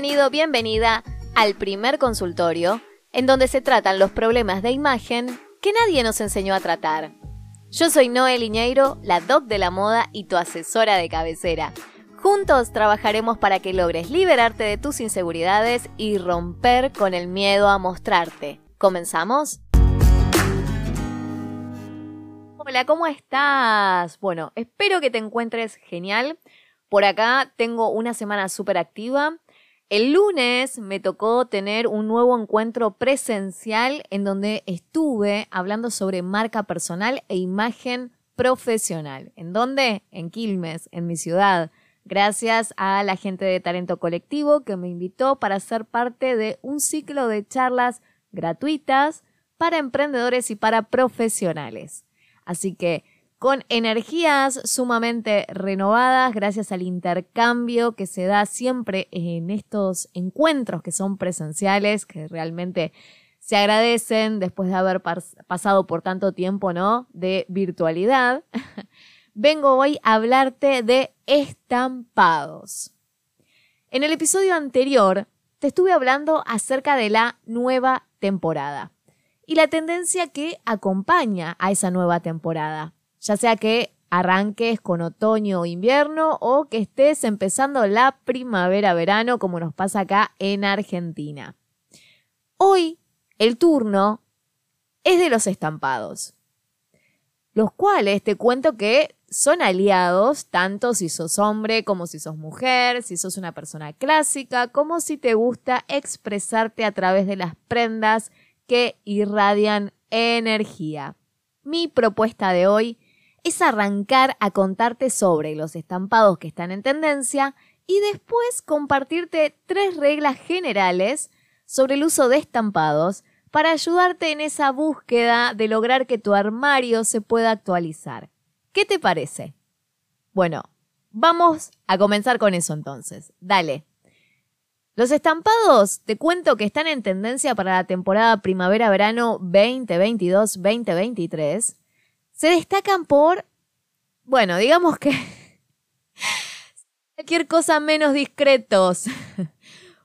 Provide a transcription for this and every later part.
Bienvenido, bienvenida al primer consultorio, en donde se tratan los problemas de imagen que nadie nos enseñó a tratar. Yo soy Noel Iñeiro, la doc de la moda y tu asesora de cabecera. Juntos trabajaremos para que logres liberarte de tus inseguridades y romper con el miedo a mostrarte. ¿Comenzamos? Hola, ¿cómo estás? Bueno, espero que te encuentres genial. Por acá tengo una semana súper activa. El lunes me tocó tener un nuevo encuentro presencial en donde estuve hablando sobre marca personal e imagen profesional. ¿En dónde? En Quilmes, en mi ciudad. Gracias a la gente de Talento Colectivo que me invitó para ser parte de un ciclo de charlas gratuitas para emprendedores y para profesionales. Así que con energías sumamente renovadas gracias al intercambio que se da siempre en estos encuentros que son presenciales, que realmente se agradecen después de haber pasado por tanto tiempo, ¿no? De virtualidad. Vengo hoy a hablarte de estampados. En el episodio anterior te estuve hablando acerca de la nueva temporada y la tendencia que acompaña a esa nueva temporada ya sea que arranques con otoño o invierno o que estés empezando la primavera-verano como nos pasa acá en Argentina. Hoy el turno es de los estampados, los cuales te cuento que son aliados tanto si sos hombre como si sos mujer, si sos una persona clásica, como si te gusta expresarte a través de las prendas que irradian energía. Mi propuesta de hoy es arrancar a contarte sobre los estampados que están en tendencia y después compartirte tres reglas generales sobre el uso de estampados para ayudarte en esa búsqueda de lograr que tu armario se pueda actualizar. ¿Qué te parece? Bueno, vamos a comenzar con eso entonces. Dale. Los estampados, te cuento que están en tendencia para la temporada primavera-verano 2022-2023 se destacan por, bueno, digamos que cualquier cosa menos discretos.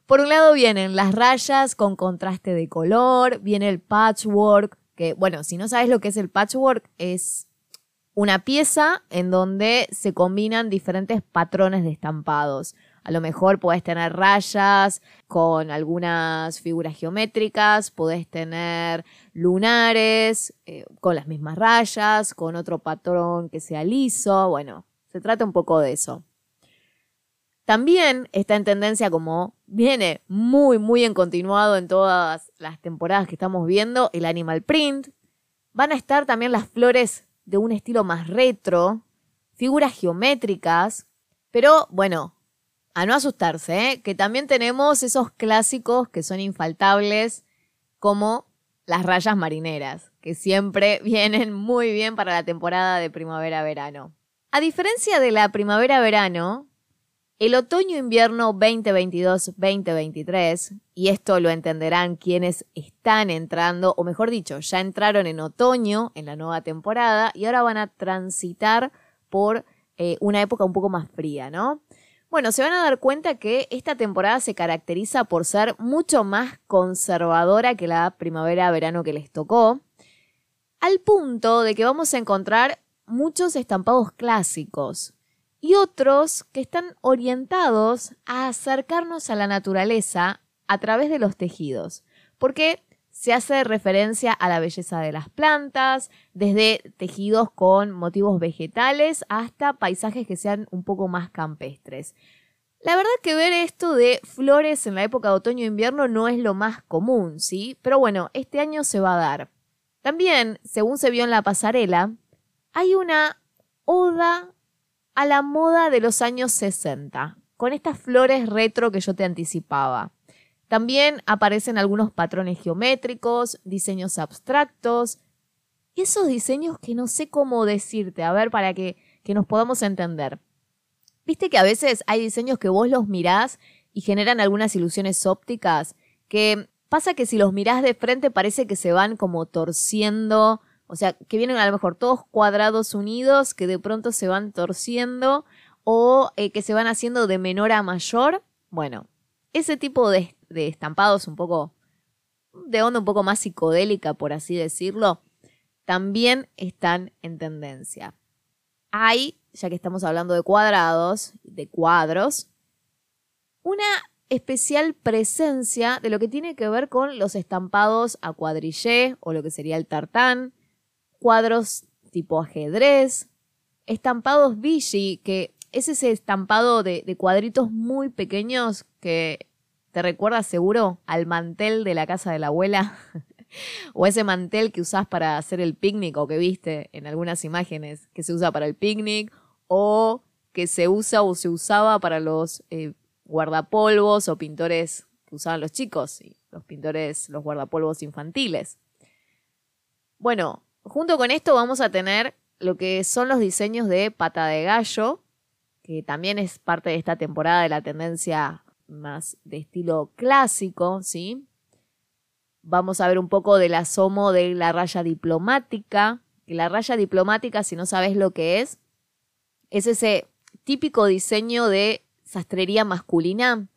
Por un lado vienen las rayas con contraste de color, viene el patchwork, que bueno, si no sabes lo que es el patchwork, es una pieza en donde se combinan diferentes patrones de estampados. A lo mejor puedes tener rayas con algunas figuras geométricas, puedes tener lunares eh, con las mismas rayas, con otro patrón que sea liso. Bueno, se trata un poco de eso. También está en tendencia como viene muy, muy en continuado en todas las temporadas que estamos viendo, el animal print. Van a estar también las flores de un estilo más retro, figuras geométricas, pero bueno, a no asustarse, ¿eh? que también tenemos esos clásicos que son infaltables, como las rayas marineras, que siempre vienen muy bien para la temporada de primavera-verano. A diferencia de la primavera-verano, el otoño-invierno 2022-2023, y esto lo entenderán quienes están entrando, o mejor dicho, ya entraron en otoño en la nueva temporada y ahora van a transitar por eh, una época un poco más fría, ¿no? Bueno, se van a dar cuenta que esta temporada se caracteriza por ser mucho más conservadora que la primavera-verano que les tocó, al punto de que vamos a encontrar muchos estampados clásicos y otros que están orientados a acercarnos a la naturaleza a través de los tejidos, porque se hace referencia a la belleza de las plantas, desde tejidos con motivos vegetales hasta paisajes que sean un poco más campestres. La verdad que ver esto de flores en la época de otoño-invierno no es lo más común, ¿sí? Pero bueno, este año se va a dar. También, según se vio en la pasarela, hay una oda a la moda de los años 60, con estas flores retro que yo te anticipaba. También aparecen algunos patrones geométricos, diseños abstractos, esos diseños que no sé cómo decirte, a ver, para que, que nos podamos entender. Viste que a veces hay diseños que vos los mirás y generan algunas ilusiones ópticas, que pasa que si los mirás de frente parece que se van como torciendo, o sea, que vienen a lo mejor todos cuadrados unidos, que de pronto se van torciendo o eh, que se van haciendo de menor a mayor. Bueno, ese tipo de, de estampados un poco de onda un poco más psicodélica, por así decirlo, también están en tendencia. Hay, ya que estamos hablando de cuadrados, de cuadros, una especial presencia de lo que tiene que ver con los estampados a cuadrillé o lo que sería el tartán, cuadros tipo ajedrez, estampados Vichy, que es ese estampado de, de cuadritos muy pequeños que te recuerda seguro al mantel de la casa de la abuela. o ese mantel que usás para hacer el picnic o que viste en algunas imágenes que se usa para el picnic o que se usa o se usaba para los eh, guardapolvos o pintores que usaban los chicos, y los pintores, los guardapolvos infantiles. Bueno, junto con esto vamos a tener lo que son los diseños de pata de gallo, que también es parte de esta temporada de la tendencia más de estilo clásico, ¿sí? Vamos a ver un poco del asomo de la raya diplomática, la raya diplomática, si no sabes lo que es, es ese típico diseño de sastrería masculina,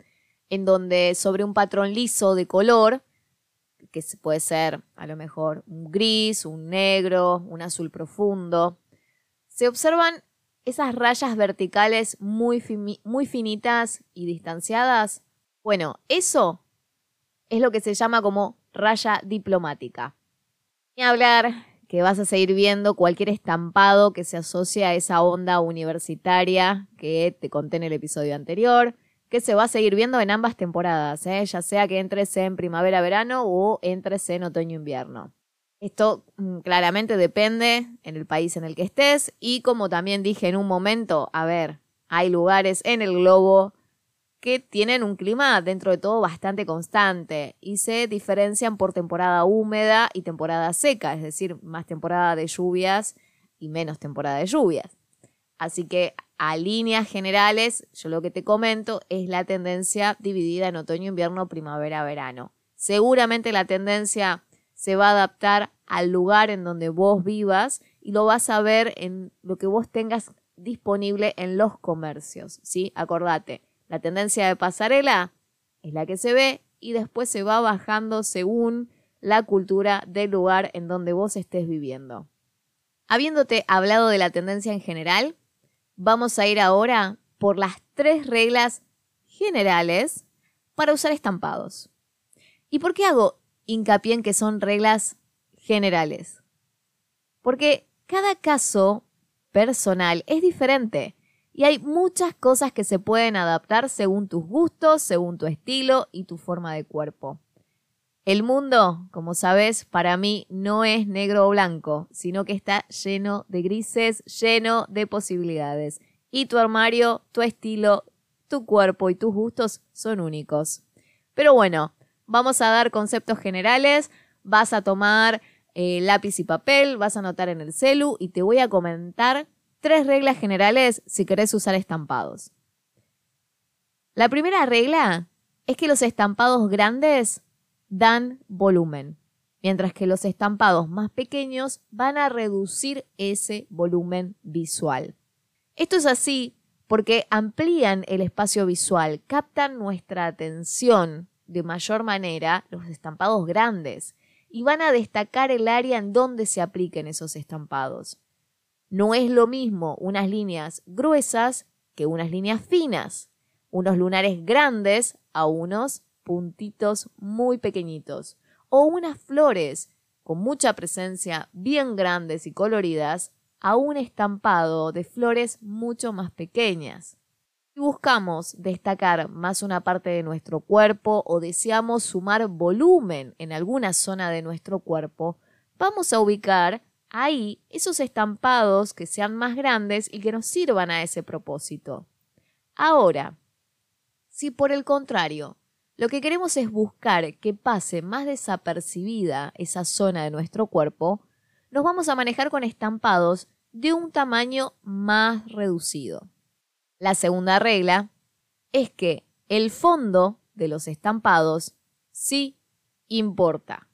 en donde sobre un patrón liso de color, que puede ser a lo mejor un gris, un negro, un azul profundo, se observan esas rayas verticales muy, muy finitas y distanciadas. Bueno, eso es lo que se llama como raya diplomática. Y hablar que vas a seguir viendo cualquier estampado que se asocie a esa onda universitaria que te conté en el episodio anterior, que se va a seguir viendo en ambas temporadas, ¿eh? ya sea que entres en primavera-verano o entres en otoño-invierno. Esto mm, claramente depende en el país en el que estés y como también dije en un momento, a ver, hay lugares en el globo que tienen un clima dentro de todo bastante constante y se diferencian por temporada húmeda y temporada seca, es decir, más temporada de lluvias y menos temporada de lluvias. Así que a líneas generales, yo lo que te comento es la tendencia dividida en otoño, invierno, primavera, verano. Seguramente la tendencia se va a adaptar al lugar en donde vos vivas y lo vas a ver en lo que vos tengas disponible en los comercios, ¿sí? Acordate, la tendencia de pasarela es la que se ve y después se va bajando según la cultura del lugar en donde vos estés viviendo. Habiéndote hablado de la tendencia en general, vamos a ir ahora por las tres reglas generales para usar estampados. ¿Y por qué hago hincapié en que son reglas generales? Porque cada caso personal es diferente y hay muchas cosas que se pueden adaptar según tus gustos, según tu estilo y tu forma de cuerpo. El mundo, como sabes, para mí no es negro o blanco, sino que está lleno de grises, lleno de posibilidades. Y tu armario, tu estilo, tu cuerpo y tus gustos son únicos. Pero bueno, vamos a dar conceptos generales, vas a tomar eh, lápiz y papel, vas a anotar en el celu y te voy a comentar tres reglas generales si querés usar estampados. La primera regla es que los estampados grandes dan volumen, mientras que los estampados más pequeños van a reducir ese volumen visual. Esto es así porque amplían el espacio visual, captan nuestra atención de mayor manera los estampados grandes y van a destacar el área en donde se apliquen esos estampados. No es lo mismo unas líneas gruesas que unas líneas finas, unos lunares grandes a unos puntitos muy pequeñitos, o unas flores con mucha presencia bien grandes y coloridas a un estampado de flores mucho más pequeñas. Si buscamos destacar más una parte de nuestro cuerpo o deseamos sumar volumen en alguna zona de nuestro cuerpo, vamos a ubicar ahí esos estampados que sean más grandes y que nos sirvan a ese propósito. Ahora, si por el contrario, lo que queremos es buscar que pase más desapercibida esa zona de nuestro cuerpo, nos vamos a manejar con estampados de un tamaño más reducido. La segunda regla es que el fondo de los estampados sí importa.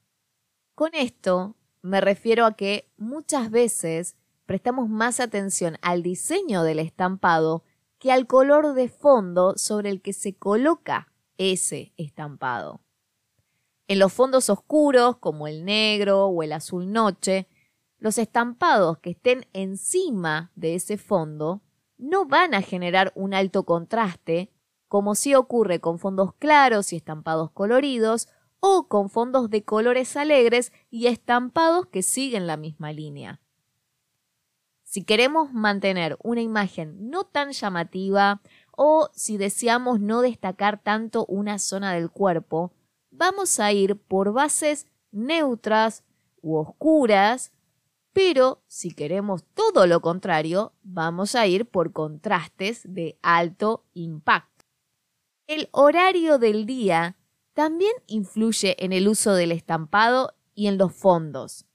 Con esto me refiero a que muchas veces prestamos más atención al diseño del estampado que al color de fondo sobre el que se coloca ese estampado. En los fondos oscuros, como el negro o el azul noche, los estampados que estén encima de ese fondo no van a generar un alto contraste, como si ocurre con fondos claros y estampados coloridos, o con fondos de colores alegres y estampados que siguen la misma línea. Si queremos mantener una imagen no tan llamativa o si deseamos no destacar tanto una zona del cuerpo, vamos a ir por bases neutras u oscuras, pero si queremos todo lo contrario, vamos a ir por contrastes de alto impacto. El horario del día también influye en el uso del estampado y en los fondos,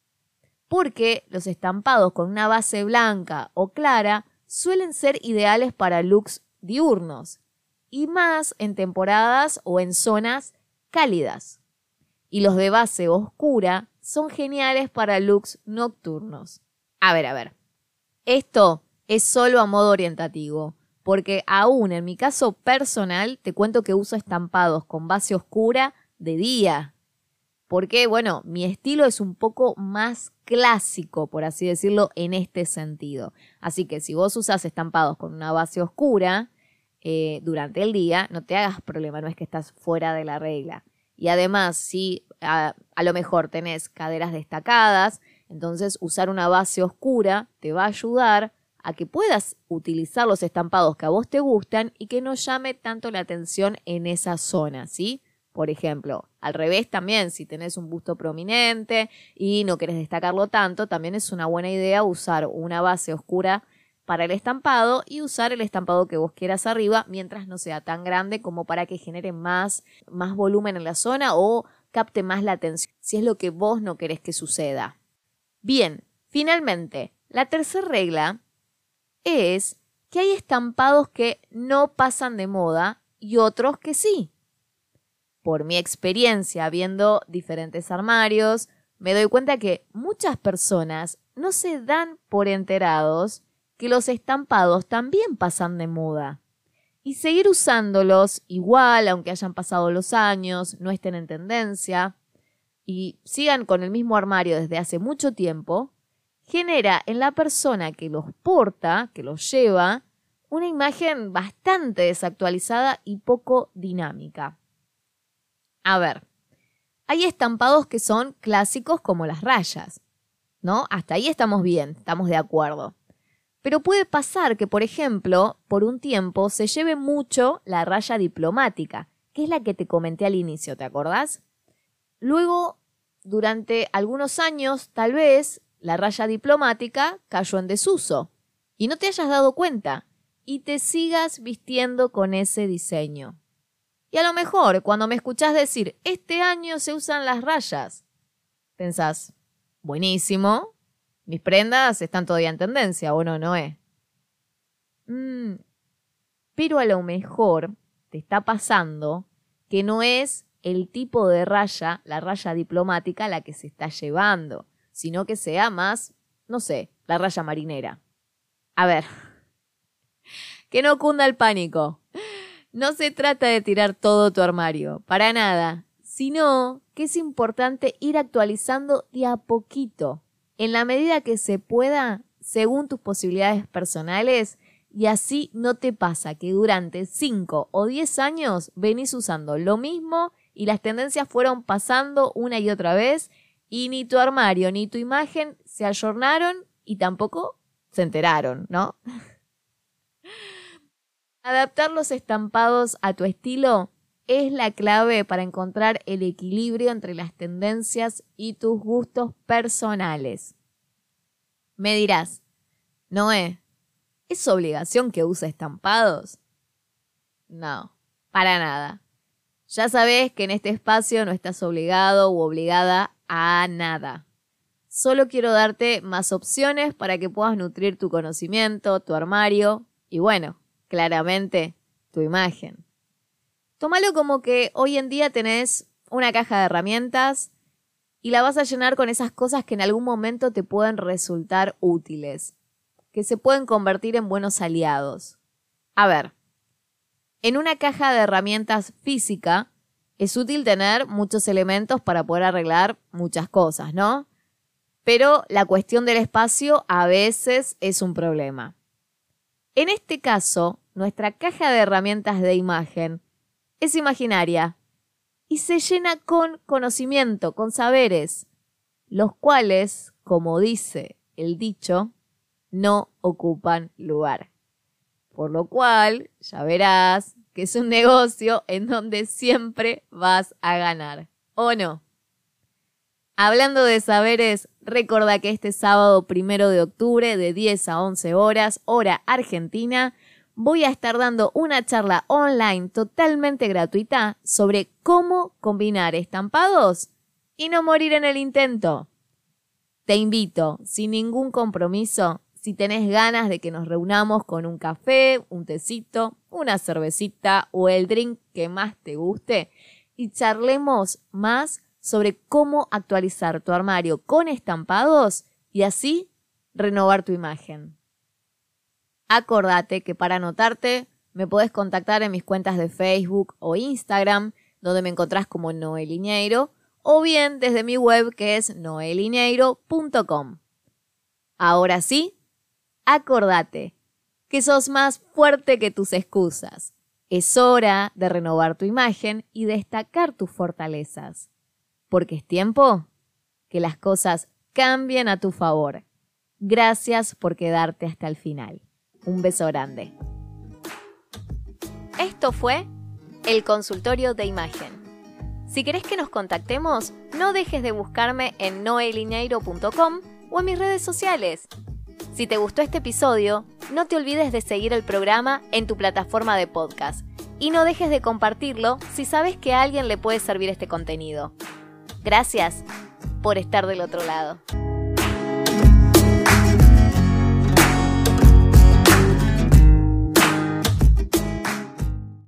porque los estampados con una base blanca o clara suelen ser ideales para looks diurnos y más en temporadas o en zonas cálidas. Y los de base oscura son geniales para looks nocturnos. A ver, a ver. Esto es solo a modo orientativo, porque aún en mi caso personal te cuento que uso estampados con base oscura de día. Porque, bueno, mi estilo es un poco más clásico, por así decirlo, en este sentido. Así que si vos usas estampados con una base oscura eh, durante el día, no te hagas problema, no es que estás fuera de la regla. Y además, si a, lo mejor tenés caderas destacadas, entonces usar una base oscura te va a ayudar a que puedas utilizar los estampados que a vos te gustan y que no llame tanto la atención en esa zona, ¿sí? Por ejemplo, al revés también, si tenés un busto prominente y no querés destacarlo tanto, también es una buena idea usar una base oscura para el estampado y usar el estampado que vos quieras arriba mientras no sea tan grande como para que genere más, más volumen en la zona o capte más la atención, si es lo que vos no querés que suceda. Bien, finalmente, la tercera regla es que hay estampados que no pasan de moda y otros que sí. Por mi experiencia viendo diferentes armarios, me doy cuenta que muchas personas no se dan por enterados que los estampados también pasan de moda. Y seguir usándolos igual, aunque hayan pasado los años, no estén en tendencia, y sigan con el mismo armario desde hace mucho tiempo, genera en la persona que los porta, que los lleva, una imagen bastante desactualizada y poco dinámica. A ver, hay estampados que son clásicos como las rayas, ¿no? Hasta ahí estamos bien, estamos de acuerdo. Pero puede pasar que, por ejemplo, por un tiempo se lleve mucho la raya diplomática, que es la que te comenté al inicio, ¿te acordás? Luego, durante algunos años, tal vez, la raya diplomática cayó en desuso y no te hayas dado cuenta y te sigas vistiendo con ese diseño. Y a lo mejor, cuando me escuchás decir, este año se usan las rayas, pensás, buenísimo, mis prendas están todavía en tendencia, ¿o no, Noé? Mm, pero a lo mejor te está pasando que no es el tipo de raya, la raya diplomática, la que se está llevando, sino que sea más, no sé, la raya marinera. A ver, que no cunda el pánico. No se trata de tirar todo tu armario, para nada, sino que es importante ir actualizando de a poquito en la medida que se pueda, según tus posibilidades personales, y así no te pasa que durante 5 o 10 años venís usando lo mismo y las tendencias fueron pasando una y otra vez y ni tu armario ni tu imagen se ayornaron y tampoco se enteraron, ¿no? Adaptar los estampados a tu estilo es la clave para encontrar el equilibrio entre las tendencias y tus gustos personales. Me dirás, Noé, ¿es obligación que use estampados? No, para nada. Ya sabes que en este espacio no estás obligado u obligada a nada. Solo quiero darte más opciones para que puedas nutrir tu conocimiento, tu armario y bueno, claramente, tu imagen. Tómalo como que hoy en día tenés una caja de herramientas y la vas a llenar con esas cosas que en algún momento te pueden resultar útiles, que se pueden convertir en buenos aliados. A ver, En una caja de herramientas física es útil tener muchos elementos para poder arreglar muchas cosas, ¿no? Pero la cuestión del espacio a veces es un problema. En este caso, nuestra caja de herramientas de imagen es imaginaria y se llena con conocimiento, con saberes, los cuales, como dice el dicho, no ocupan lugar. Por lo cual, ya verás que es un negocio en donde siempre vas a ganar, ¿o no? Hablando de saberes, recuerda que este sábado primero de octubre de 10 a 11 horas, hora argentina, voy a estar dando una charla online totalmente gratuita sobre cómo combinar estampados y no morir en el intento. Te invito, sin ningún compromiso, si tenés ganas de que nos reunamos con un café, un tecito, una cervecita o el drink que más te guste y charlemos más sobre cómo actualizar tu armario con estampados y así renovar tu imagen. Acordate que para anotarte me podés contactar en mis cuentas de Facebook o Instagram, donde me encontrás como Noelineiro, o bien desde mi web que es noelineiro.com. Ahora sí, acordate que sos más fuerte que tus excusas. Es hora de renovar tu imagen y destacar tus fortalezas. Porque es tiempo que las cosas cambien a tu favor. Gracias por quedarte hasta el final. Un beso grande. Esto fue el consultorio de imagen. Si querés que nos contactemos, no dejes de buscarme en noelineiro.com o en mis redes sociales. Si te gustó este episodio, no te olvides de seguir el programa en tu plataforma de podcast y no dejes de compartirlo si sabes que a alguien le puede servir este contenido. Gracias por estar del otro lado.